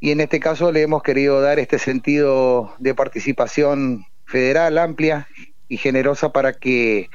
y en este caso le hemos querido dar este sentido de participación federal amplia y generosa para que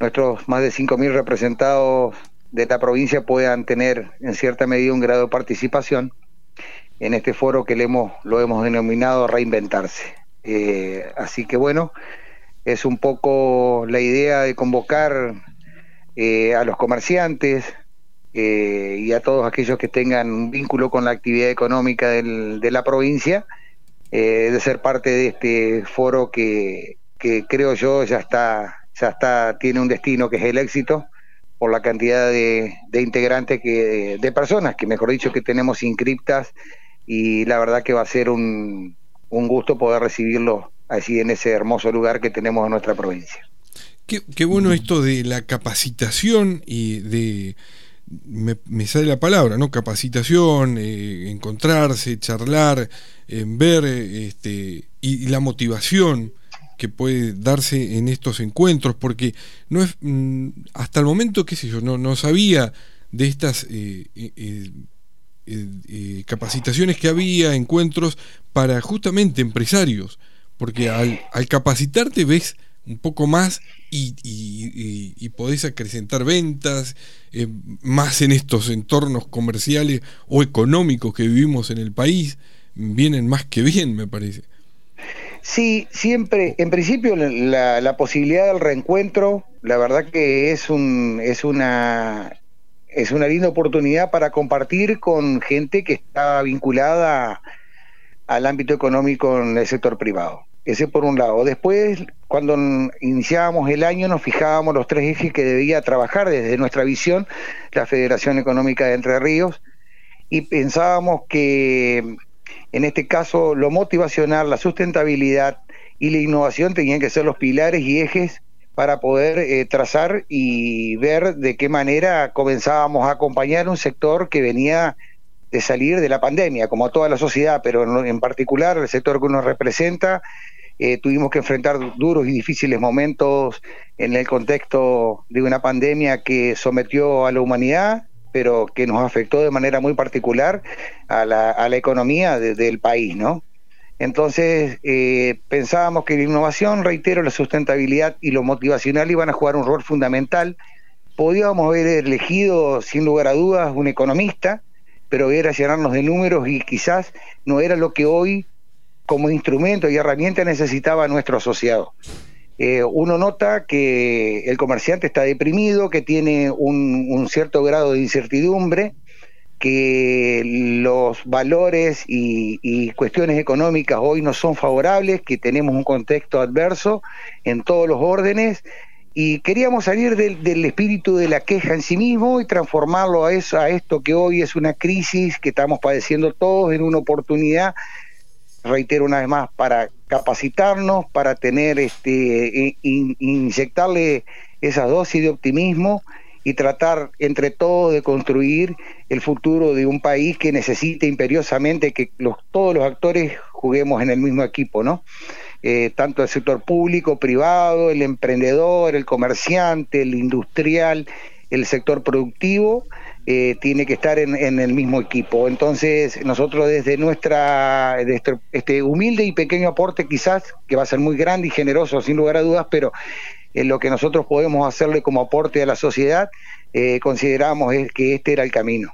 nuestros más de 5.000 representados de la provincia puedan tener en cierta medida un grado de participación en este foro que le hemos, lo hemos denominado reinventarse. Eh, así que bueno, es un poco la idea de convocar eh, a los comerciantes eh, y a todos aquellos que tengan un vínculo con la actividad económica de la provincia, de ser parte de este foro que, creo yo ya está, ya está, tiene un destino que es el éxito por la cantidad de, integrantes que, de personas que mejor dicho que tenemos inscriptas y la verdad que va a ser un, un gusto poder recibirlo así en ese hermoso lugar que tenemos en nuestra provincia. Qué, bueno esto de la capacitación y de, me, sale la palabra, ¿no? Capacitación, eh, encontrarse, charlar, eh, ver este, y, la motivación que puede darse en estos encuentros, porque no es mm, hasta el momento, qué sé yo, no, no sabía de estas eh, eh, eh, capacitaciones que había, encuentros para justamente empresarios, porque al, capacitarte ves un poco más y, y, podés acrecentar ventas, más en estos entornos comerciales o económicos que vivimos en el país, vienen más que bien, me parece. Sí, siempre, en principio la, la, posibilidad del reencuentro, la verdad que es un, es una, es una linda oportunidad para compartir con gente que está vinculada al ámbito económico en el sector privado. Ese por un lado. Después, cuando iniciábamos el año, nos fijábamos los tres ejes que debía trabajar desde nuestra visión la Federación Económica de Entre Ríos y pensábamos que en este caso, lo motivacional, la sustentabilidad y la innovación tenían que ser los pilares y ejes para poder eh, trazar y ver de qué manera comenzábamos a acompañar un sector que venía de salir de la pandemia, como toda la sociedad, pero en particular el sector que uno representa, eh, tuvimos que enfrentar duros y difíciles momentos en el contexto de una pandemia que sometió a la humanidad pero que nos afectó de manera muy particular a la, economía del país, ¿no? Entonces, eh, pensábamos que la innovación, reitero, la sustentabilidad y lo motivacional iban a jugar un rol fundamental. Podíamos haber elegido, sin lugar a dudas, un economista, pero era llenarnos de números y quizás no era lo que hoy, como instrumento y herramienta, necesitaba nuestro asociado. Eh, uno nota que el comerciante está deprimido, que tiene un, cierto grado de incertidumbre, que los valores y, cuestiones económicas hoy no son favorables, que tenemos un contexto adverso en todos los órdenes y queríamos salir del, espíritu de la queja en sí mismo y transformarlo a, eso, a esto que hoy es una crisis que estamos padeciendo todos en una oportunidad reitero una vez más, para capacitarnos, para tener, este, inyectarle esa dosis de optimismo y tratar entre todos de construir el futuro de un país que necesite imperiosamente que todos los actores juguemos en el mismo equipo, ¿no? Eh, tanto el sector público, privado, el emprendedor, el comerciante, el industrial, el sector productivo, eh, tiene que estar en, el mismo equipo. Entonces, nosotros desde nuestra, este, este humilde y pequeño aporte quizás, que va a ser muy grande y generoso sin lugar a dudas, pero en lo que nosotros podemos hacerle como aporte a la sociedad, eh, consideramos que este era el camino.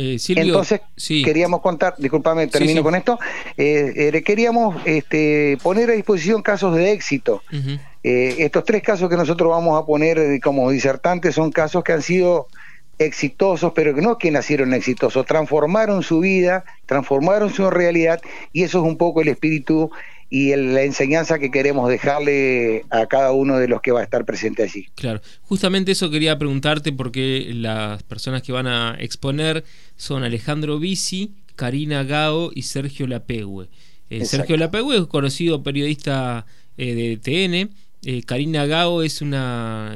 Eh, Entonces queríamos contar, discúlpame, termino con esto, queríamos este, poner a disposición casos de éxito. estos tres casos que nosotros vamos a poner como disertantes son casos que han sido exitosos, pero que no que nacieron exitosos, transformaron su vida, transformaron su realidad y eso es un poco el espíritu y la enseñanza que queremos dejarle a cada uno de los que va a estar presente allí. Claro, justamente eso quería preguntarte porque las personas que van a exponer son Alejandro Bici, Karina Gao y Sergio Lapegue. Eh, Sergio Lapegue es conocido periodista eh, de TN eh, Karina Gao es una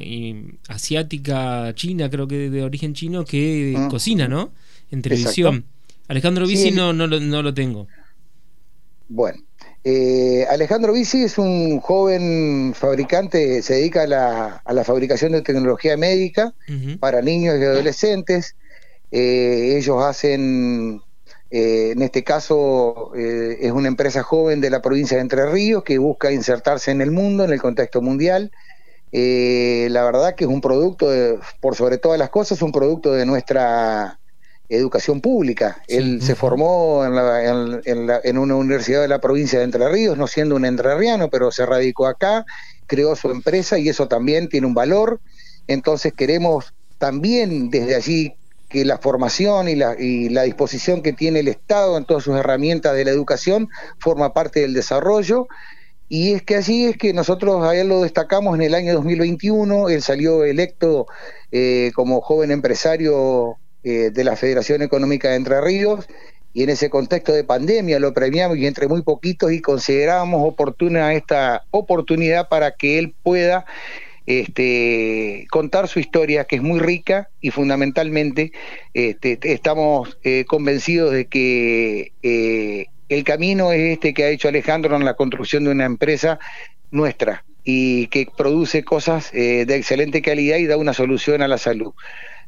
asiática china, creo que de origen chino, que ah. cocina, ¿no? En televisión. Alejandro Bici no, no, lo, no lo tengo. Bueno, eh, Alejandro Bici es un joven fabricante, se dedica a la, a la fabricación de tecnología médica para niños y adolescentes. Eh, ellos hacen Eh, en este caso eh, es una empresa joven de la provincia de Entre Ríos que busca insertarse en el mundo, en el contexto mundial. Eh, la verdad que es un producto, por sobre todas las cosas, un producto de nuestra educación pública. Él se formó en, en, una universidad de la provincia de Entre Ríos, no siendo un entrerriano, pero se radicó acá, creó su empresa y eso también tiene un valor. Entonces queremos también desde allí que la formación y la, y la disposición que tiene el Estado en todas sus herramientas de la educación forma parte del desarrollo. Y es que así es que nosotros a él lo destacamos en el año 2021, él salió electo eh, como joven empresario eh, de la Federación Económica de Entre Ríos y en ese contexto de pandemia lo premiamos y entre muy poquitos y consideramos oportuna esta oportunidad para que él pueda este, contar su historia, que es muy rica y fundamentalmente este, estamos eh, convencidos de que eh, el camino es este que ha hecho Alejandro en la construcción de una empresa nuestra y que produce cosas eh, de excelente calidad y da una solución a la salud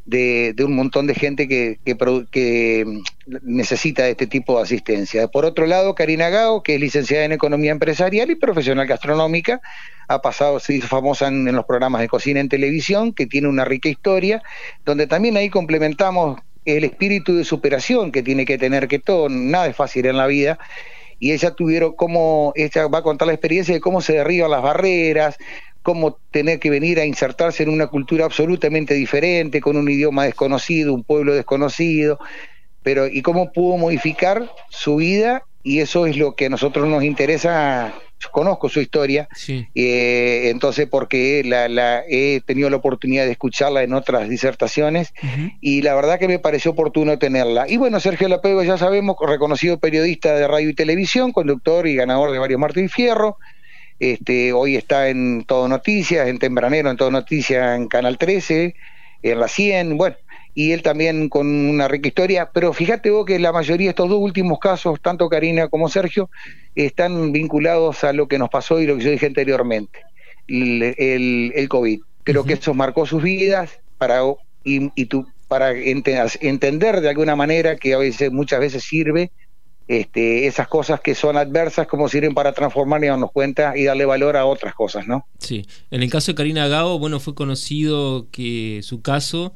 de, un montón de gente que, que, mm, necesita este tipo de asistencia. Por otro lado, Karina Gao, que es licenciada en Economía Empresarial y profesional gastronómica, ha pasado, se hizo famosa en, los programas de cocina en televisión, que tiene una rica historia, donde también ahí complementamos el espíritu de superación que tiene que tener, que todo, nada es fácil en la vida, y ella tuvieron cómo, ella va a contar la experiencia de cómo se derriban las barreras, cómo tener que venir a insertarse en una cultura absolutamente diferente, con un idioma desconocido, un pueblo desconocido, pero y cómo pudo modificar su vida y eso es lo que a nosotros nos interesa. conozco su historia, eh, entonces porque la, he tenido la oportunidad de escucharla en otras disertaciones y la verdad que me pareció oportuno tenerla. Y bueno, Sergio Lapego ya sabemos, reconocido periodista de radio y televisión, conductor y ganador de varios Martín Fierro, este, hoy está en Todo Noticias, en Tempranero, en Todo Noticias, en Canal 13, en la 100, bueno, y él también con una rica historia, pero fíjate vos que la mayoría de estos dos últimos casos, tanto Karina como Sergio, están vinculados a lo que nos pasó y lo que yo dije anteriormente, el, el, COVID. Creo que eso marcó sus vidas para, y, y tú, para entender de alguna manera que a veces, muchas veces sirve este, esas cosas que son adversas como sirven para transformar y darnos cuenta y darle valor a otras cosas, ¿no? Sí. En el caso de Karina Gao, bueno, fue conocido que su caso,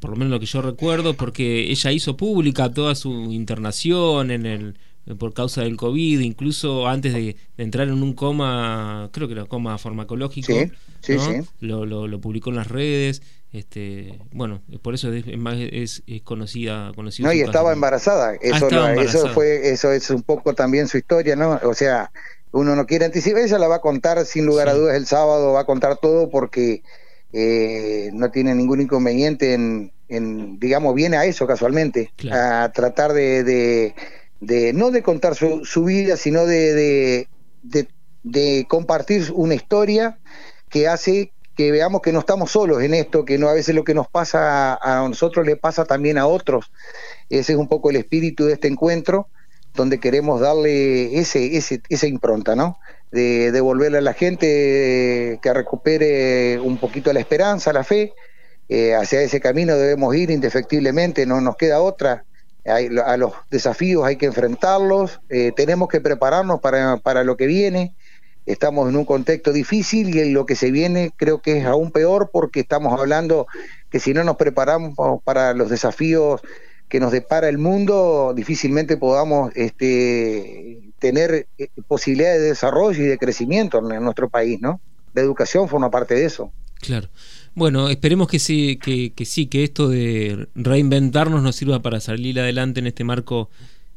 por lo menos lo que yo recuerdo, porque ella hizo pública toda su internación en el por causa del COVID, incluso antes de, entrar en un coma, creo que era coma farmacológico, sí, sí, Lo, lo, publicó en las redes, este, bueno, por eso es, más es, conocida, conocida. No, y estaba embarazada, eso, ah, eso fue, eso es un poco también su historia, ¿no? O sea, uno no quiere anticipar, ella la va a contar sin lugar a dudas el sábado, va a contar todo porque eh, no tiene ningún inconveniente en, en, digamos, viene a eso casualmente, a tratar de de no de contar su, su vida, sino de, de, de, compartir una historia que hace que veamos que no estamos solos en esto, que no a veces lo que nos pasa a, nosotros le pasa también a otros. Ese es un poco el espíritu de este encuentro, donde queremos darle ese, ese, esa impronta, ¿no? De devolverle a la gente que recupere un poquito la esperanza, la fe. Eh, hacia ese camino debemos ir indefectiblemente, no nos queda otra a los desafíos hay que enfrentarlos, eh, tenemos que prepararnos para, para, lo que viene. Estamos en un contexto difícil y en lo que se viene creo que es aún peor porque estamos hablando que si no nos preparamos para los desafíos que nos depara el mundo, difícilmente podamos este, tener eh, posibilidades de desarrollo y de crecimiento en nuestro país, ¿no? La educación forma parte de eso. Claro. Bueno, esperemos que sí, que, sí, que esto de reinventarnos nos sirva para salir adelante en este marco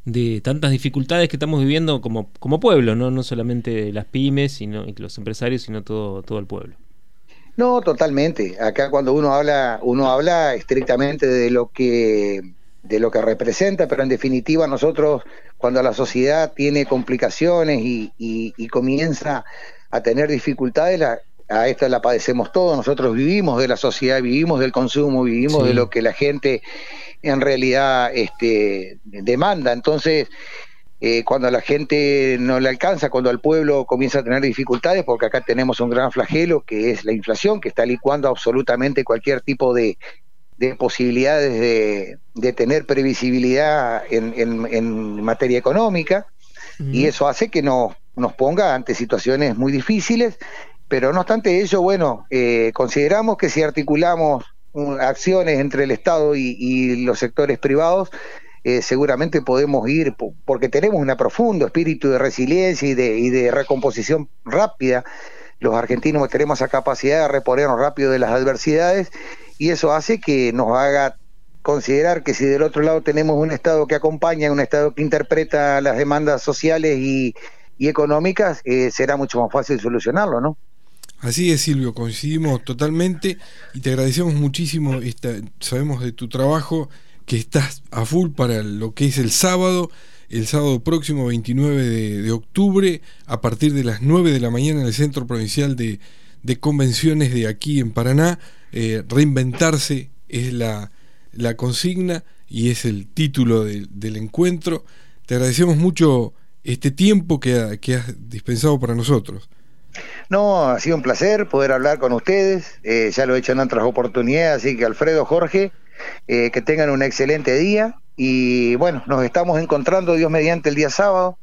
de tantas dificultades que estamos viviendo como, como pueblo, ¿no? no solamente las pymes sino, y los empresarios, sino todo, todo el pueblo. No, totalmente. Acá cuando uno habla, uno habla estrictamente de lo que de lo que representa, pero en definitiva nosotros cuando la sociedad tiene complicaciones y, y comienza a tener dificultades, la, a esta la padecemos todos, nosotros vivimos de la sociedad, vivimos del consumo, vivimos de lo que la gente en realidad este, demanda. Entonces, eh, cuando a la gente no le alcanza, cuando al pueblo comienza a tener dificultades, porque acá tenemos un gran flagelo que es la inflación, que está licuando absolutamente cualquier tipo de, posibilidades de, tener previsibilidad en, materia económica y eso hace que nos, nos ponga ante situaciones muy difíciles, pero no obstante ello, bueno, eh, consideramos que si articulamos acciones entre el Estado y, los sectores privados, eh, seguramente podemos ir, porque tenemos un profundo espíritu de resiliencia y de, y de recomposición rápida. Los argentinos tenemos esa capacidad de reponernos rápido de las adversidades y eso hace que nos haga considerar que si del otro lado tenemos un Estado que acompaña, un Estado que interpreta las demandas sociales y, económicas, eh, será mucho más fácil solucionarlo, ¿no? Así es, Silvio, coincidimos totalmente y te agradecemos muchísimo. Sabemos de tu trabajo que estás a full para lo que es el sábado, el sábado próximo 29 de, octubre, a partir de las 9 de la mañana en el Centro Provincial de, Convenciones de aquí en Paraná. Eh, reinventarse es la, consigna y es el título del encuentro. Te agradecemos mucho este tiempo que, que has dispensado para nosotros. No, ha sido un placer poder hablar con ustedes. Eh, ya lo he hecho en otras oportunidades, así que Alfredo, Jorge, eh, que tengan un excelente día. Y bueno, nos estamos encontrando, Dios mediante, el día sábado.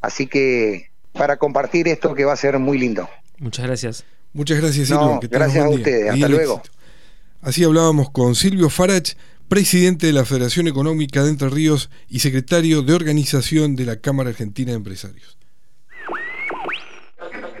Así que para compartir esto que va a ser muy lindo. Muchas gracias. Muchas gracias, Silvio. gracias a ustedes. Hasta luego. Así hablábamos con Silvio Farach, presidente de la Federación Económica de Entre Ríos y secretario de organización de la Cámara Argentina de Empresarios.